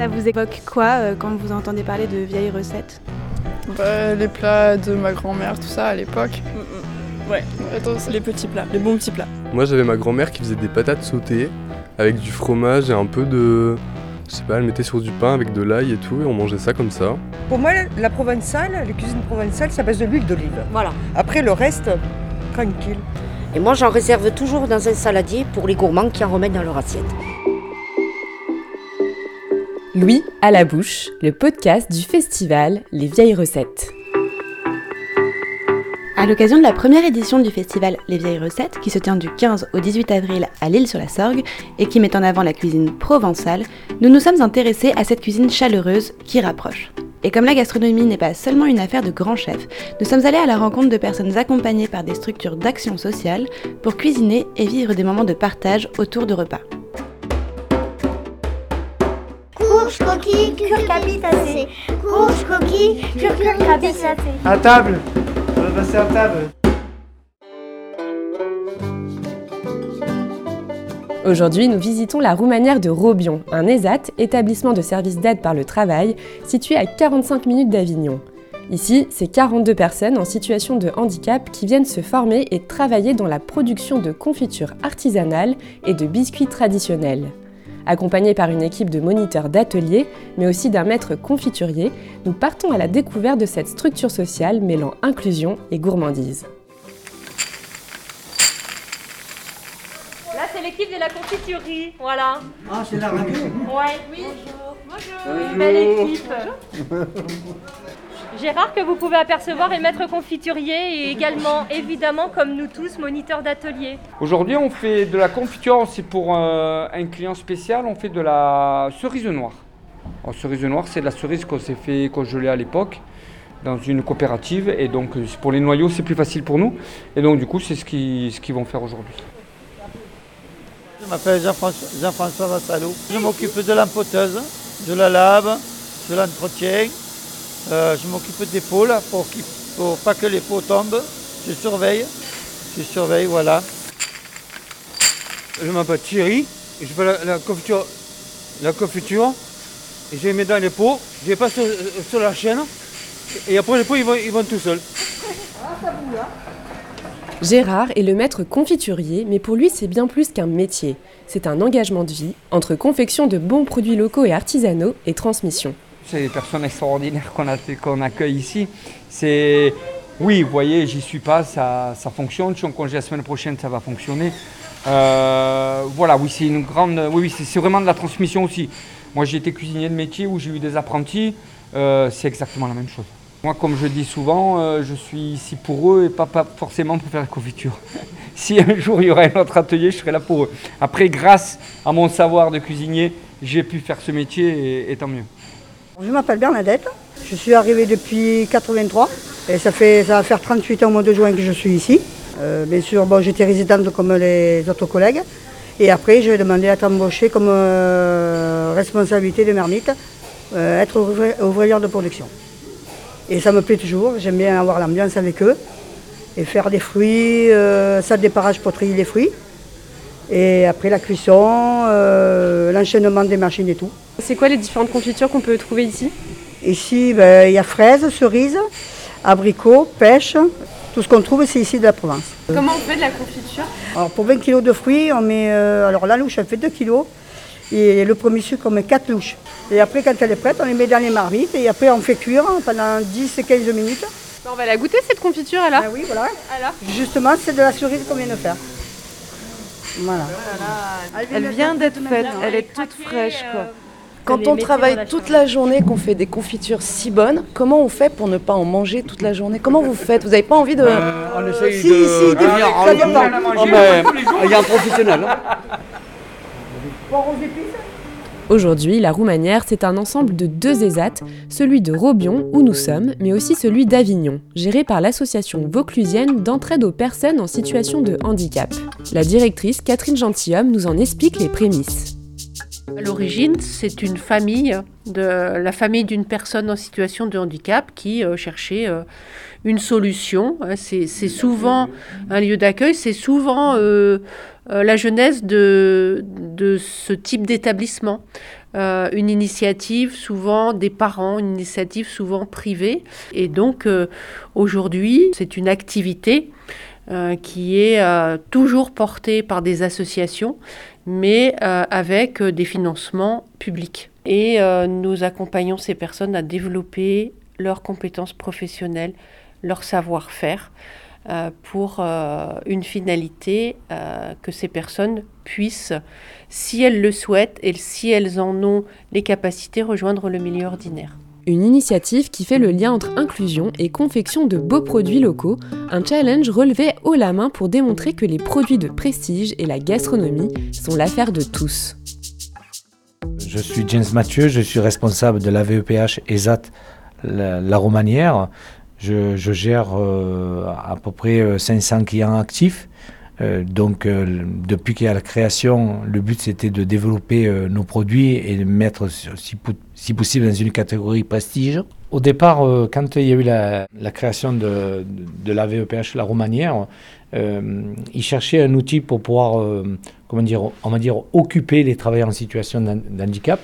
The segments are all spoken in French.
Ça vous évoque quoi euh, quand vous entendez parler de vieilles recettes bah, Les plats de ma grand-mère, tout ça à l'époque. Mm, mm. Ouais, les petits plats, les bons petits plats. Moi j'avais ma grand-mère qui faisait des patates sautées avec du fromage et un peu de... Je sais pas, elle mettait sur du pain avec de l'ail et tout et on mangeait ça comme ça. Pour moi, la provençale, la cuisine provençale, ça base de l'huile d'olive. Voilà. Après le reste, tranquille. Et moi j'en réserve toujours dans un saladier pour les gourmands qui en remettent dans leur assiette. Louis à la bouche, le podcast du festival Les vieilles recettes. À l'occasion de la première édition du festival Les Vieilles Recettes, qui se tient du 15 au 18 avril à l'île-sur-la-Sorgue et qui met en avant la cuisine provençale, nous nous sommes intéressés à cette cuisine chaleureuse qui rapproche. Et comme la gastronomie n'est pas seulement une affaire de grands chefs, nous sommes allés à la rencontre de personnes accompagnées par des structures d'action sociale pour cuisiner et vivre des moments de partage autour de repas. Courge, coquille, curcabitacée. Courge, coquille, curcabitacée. À table On va passer à table. Aujourd'hui, nous visitons la Roumanière de Robion, un ESAT, établissement de services d'aide par le travail, situé à 45 minutes d'Avignon. Ici, c'est 42 personnes en situation de handicap qui viennent se former et travailler dans la production de confitures artisanales et de biscuits traditionnels. Accompagnés par une équipe de moniteurs d'ateliers, mais aussi d'un maître confiturier, nous partons à la découverte de cette structure sociale mêlant inclusion et gourmandise. Là, c'est l'équipe de la confiturerie, voilà. Ah, c'est la radio Ouais, oui. Bonjour. Bonjour. Belle équipe. Gérard, que vous pouvez apercevoir, est maître confiturier et également, évidemment, comme nous tous, moniteur d'atelier. Aujourd'hui, on fait de la confiture, c'est pour euh, un client spécial, on fait de la cerise noire. Alors, cerise noire, c'est de la cerise qu'on s'est fait congeler à l'époque dans une coopérative et donc pour les noyaux, c'est plus facile pour nous. Et donc, du coup, c'est ce qu'ils ce qu'ils vont faire aujourd'hui. Je m'appelle Jean-François Vassalo. Je m'occupe de l'empoteuse, de la lave, de l'entretien. Euh, je m'occupe des pots là, pour, qu'il- pour pas que les pots tombent. Je surveille. Je surveille, voilà. Je m'appelle Thierry. et Je fais la, la confiture, la confiture. Et je les mets dans les pots. Je les passe sur, sur la chaîne. Et après les pots ils vont, ils vont tout seuls. Gérard est le maître confiturier, mais pour lui c'est bien plus qu'un métier. C'est un engagement de vie entre confection de bons produits locaux et artisanaux et transmission. C'est des personnes extraordinaires qu'on accueille ici. C'est, oui, vous voyez, j'y suis pas, ça, fonctionne. Je suis en congé la semaine prochaine, ça va fonctionner. Euh, voilà, oui, c'est une grande, oui, oui, c'est vraiment de la transmission aussi. Moi, j'ai été cuisinier de métier où j'ai eu des apprentis. euh, c'est exactement la même chose. Moi, comme je dis souvent, euh, je suis ici pour eux et pas, forcément pour faire la confiture. si un jour il y aurait un autre atelier, je serais là pour eux. Après, grâce à mon savoir de cuisinier, j'ai pu faire ce métier et tant mieux. Je m'appelle Bernadette. Je suis arrivée depuis 83 et ça, fait, ça va faire 38 ans au mois de juin que je suis ici. Euh, bien sûr, bon, j'étais résidente comme les autres collègues. Et après, j'ai demandé à être embauchée comme euh, responsabilité de marmite, euh, être ouvri- ouvrière de production. Et ça me plaît toujours, j'aime bien avoir l'ambiance avec eux et faire des fruits, ça déparage pour trier les fruits. Et après la cuisson, euh, l'enchaînement des machines et tout. C'est quoi les différentes confitures qu'on peut trouver ici? Ici, ben, il y a fraises, cerises, abricots, pêche. Tout ce qu'on trouve, c'est ici de la Provence. Comment on fait de la confiture? Alors, pour 20 kg de fruits, on met. euh, alors, la louche, elle fait 2 kg. Et le premier sucre, on met 4 louches. Et après, quand elle est prête, on les met dans les marmites. Et après, on fait cuire pendant 10-15 minutes. On va la goûter cette confiture alors? Ah oui, voilà. Alors? Justement, c'est de la cerise qu'on vient de faire. Voilà. Elle vient d'être faite, elle est toute fraîche quoi. Quand on travaille toute la journée, qu'on fait des confitures si bonnes, comment on fait pour ne pas en manger toute la journée? Comment vous faites? Vous n'avez pas envie de... on essaye Si, de, si, de venir en ça dépend. Oh, mais Il y a un professionnel. hein. Aujourd'hui, la Roumanière, c'est un ensemble de deux ESAT, celui de Robion, où nous sommes, mais aussi celui d'Avignon, géré par l'association vauclusienne d'entraide aux personnes en situation de handicap. La directrice Catherine Gentilhomme nous en explique les prémices. À l'origine, c'est une famille, de, la famille d'une personne en situation de handicap qui euh, cherchait euh, une solution. Hein, c'est souvent un lieu d'accueil, c'est souvent euh, la jeunesse de, de ce type d'établissement. une initiative souvent des parents, une initiative souvent privée. Et donc aujourd'hui, c'est une activité qui est toujours portée par des associations mais avec des financements publics. Et euh, nous accompagnons ces personnes à développer leurs compétences professionnelles, leur savoir-faire, pour une finalité que ces personnes puissent, si elles le souhaitent et si elles en ont les capacités, rejoindre le milieu ordinaire. Une initiative qui fait le lien entre inclusion et confection de beaux produits locaux, un challenge relevé haut la main pour démontrer que les produits de prestige et la gastronomie sont l'affaire de tous. Je suis James Mathieu, je suis responsable de la VEPH ESAT La, Romanière. Je, gère euh, à peu près 500 euh, clients actifs. Euh, donc, depuis qu'il y a la création, le but c'était de développer nos produits et de mettre, si, si possible dans une catégorie prestige. Au départ, quand il y a eu la, création de, de, la VEPH La Romanière, euh, ils cherchaient un outil pour pouvoir, comment dire, on va dire, occuper les travailleurs en situation d'handicap.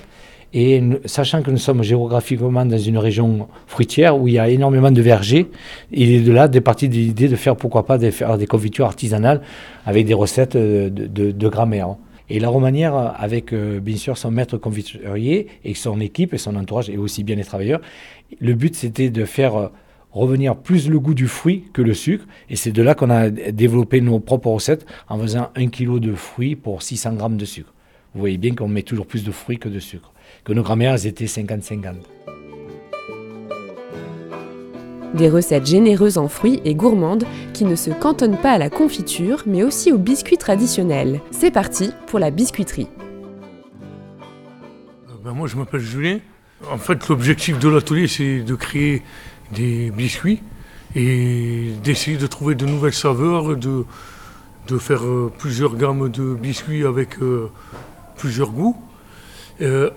Et sachant que nous sommes géographiquement dans une région fruitière où il y a énormément de vergers, il est de là des parties de l'idée de faire pourquoi pas de faire des confitures artisanales avec des recettes de, de, de grammaire. Et la Romanière, avec euh, bien sûr son maître confiturier et son équipe et son entourage, et aussi bien les travailleurs, le but c'était de faire euh, revenir plus le goût du fruit que le sucre. Et c'est de là qu'on a développé nos propres recettes en faisant un kilo de fruits pour 600 grammes de sucre. Vous voyez bien qu'on met toujours plus de fruits que de sucre. Que nos grammaires étaient 50-50. Des recettes généreuses en fruits et gourmandes qui ne se cantonnent pas à la confiture mais aussi aux biscuits traditionnels. C'est parti pour la biscuiterie. Euh, ben moi je m'appelle Julien. En fait l'objectif de l'atelier c'est de créer des biscuits et d'essayer de trouver de nouvelles saveurs, de, de faire euh, plusieurs gammes de biscuits avec euh, plusieurs goûts.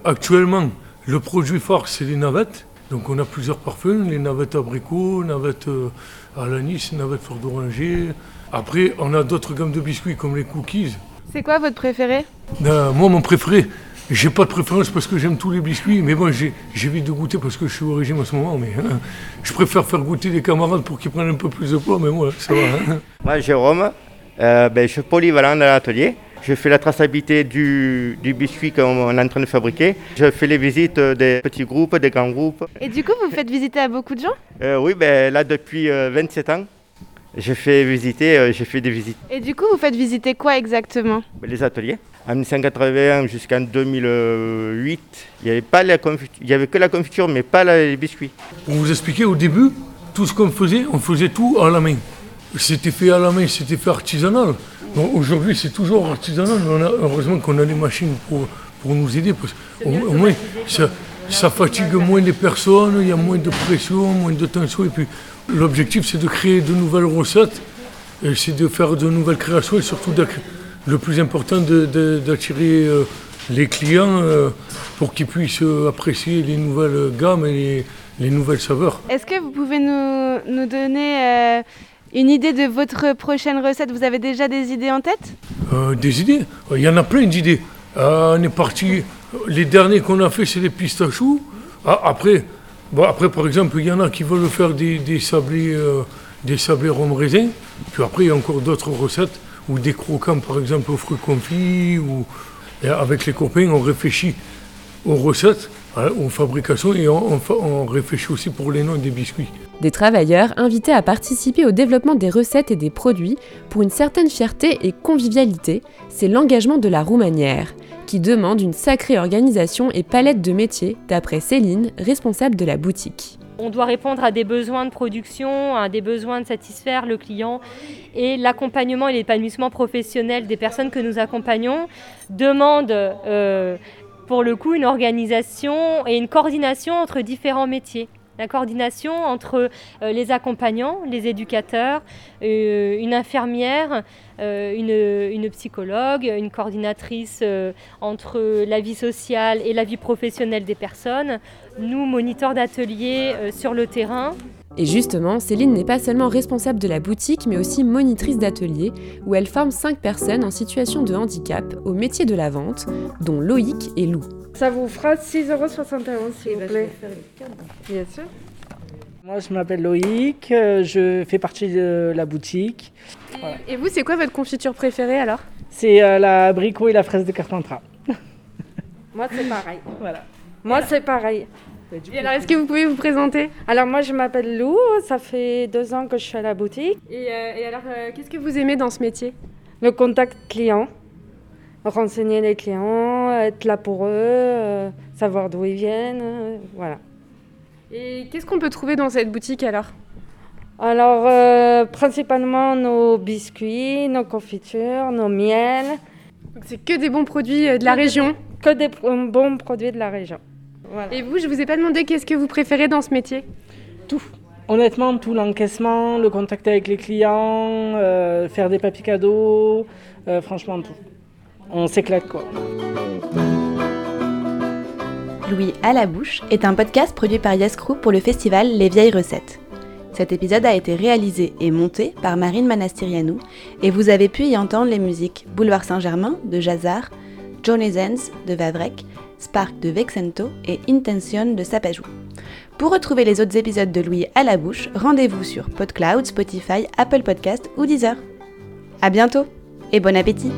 actuellement le produit phare c'est les navettes. Donc on a plusieurs parfums, les navettes abricots, navettes euh, à l'anis, navettes fleur d'oranger. Après, on a d'autres gammes de biscuits comme les cookies. C'est quoi votre préféré? Ben, Moi, mon préféré, j'ai pas de préférence parce que j'aime tous les biscuits, mais bon, j'évite de goûter parce que je suis au régime en ce moment. Mais hein, je préfère faire goûter des camarades pour qu'ils prennent un peu plus de poids, mais moi, ça va. Hein. Moi, Jérôme, euh, ben, je suis polyvalent dans l'atelier. Je fais la traçabilité du, biscuit qu'on est en train de fabriquer. Je fais les visites des petits groupes, des grands groupes. Et du coup, vous faites visiter à beaucoup de gens? Euh, Oui, ben, là depuis 27 euh, ans. Je fais visiter, euh, j'ai fait des visites. Et du coup, vous faites visiter quoi exactement? Les ateliers. En 1981 jusqu'en 2008, il n'y avait, pas la il y avait que la confiture, mais pas les biscuits. Pour vous expliquer, au début, tout ce qu'on faisait, on faisait tout à la main. C'était fait à la main, c'était fait artisanal. Aujourd'hui, c'est toujours artisanal. heureusement qu'on a les machines pour, pour nous aider. Parce au, moins, ça, fatigue moins les personnes, il y a moins de pression, moins de tension. Et puis, l'objectif, c'est de créer de nouvelles recettes, c'est de faire de nouvelles créations et surtout, le plus important, d'attirer euh, les clients euh, pour qu'ils puissent apprécier les nouvelles gammes et les, nouvelles saveurs. Est-ce que vous pouvez nous, nous donner euh, une idée de votre prochaine recette? Vous avez déjà des idées en tête? Euh, Des idées? Il y en a plein d'idées. Euh, on est parti. Les derniers qu'on a fait, c'est les pistachos. Ah, après, après, par exemple, il y en a qui veulent faire des, des sablés, euh, des sablés rhum raisin. Puis après, il y a encore d'autres recettes ou des croquants, par exemple, aux fruits confits. Ou avec les copains, on réfléchit aux recettes, aux fabrications et on, on réfléchit aussi pour les noms des biscuits. Des travailleurs invités à participer au développement des recettes et des produits pour une certaine fierté et convivialité, c'est l'engagement de la Roumanière, qui demande une sacrée organisation et palette de métiers, d'après Céline, responsable de la boutique. On doit répondre à des besoins de production, à des besoins de satisfaire le client et l'accompagnement et l'épanouissement professionnel des personnes que nous accompagnons demande euh, pour le coup une organisation et une coordination entre différents métiers. La coordination entre les accompagnants, les éducateurs, une infirmière, une, une, psychologue, une coordinatrice entre la vie sociale et la vie professionnelle des personnes, nous, moniteurs d'ateliers sur le terrain. Et justement, Céline n'est pas seulement responsable de la boutique, mais aussi monitrice d'atelier, où elle forme 5 personnes en situation de handicap au métier de la vente, dont Loïc et Lou. Ça vous fera 6,71 euros s'il vous plaît. Bien sûr. Moi, je m'appelle Loïc, euh, je fais partie de la boutique. Et, vous, c'est quoi votre confiture préférée alors? C'est euh, la l'abricot et la fraise de Carpentras. Moi, c'est pareil. Voilà. Moi, c'est pareil. Et alors, est-ce que vous pouvez vous présenter? Alors, moi, je m'appelle Lou, ça fait deux ans que je suis à la boutique. Et, euh, alors, euh, qu'est-ce que vous aimez dans ce métier? Le contact client, renseigner les clients, être là pour eux, euh, savoir d'où ils viennent, voilà. Et qu'est-ce qu'on peut trouver dans cette boutique alors? Alors, principalement nos biscuits, nos confitures, nos miels. c'est que des bons produits de la région Que des bons produits de la région. Et vous, je vous ai pas demandé qu'est-ce que vous préférez dans ce métier? Tout. Honnêtement, tout l'encaissement, le contact avec les clients, euh, faire des papiers cadeaux, euh, franchement tout. On s'éclate quoi. Louis à la bouche est un podcast produit par Yascrew pour le festival Les Vieilles Recettes. Cet épisode a été réalisé et monté par Marine Manastirianou et vous avez pu y entendre les musiques Boulevard Saint-Germain de Jazar, Johnny Zenz de Vavrek, Spark de Vexento et Intention de Sapajou. Pour retrouver les autres épisodes de Louis à la bouche, rendez-vous sur PodCloud, Spotify, Apple Podcast ou Deezer. À bientôt et bon appétit!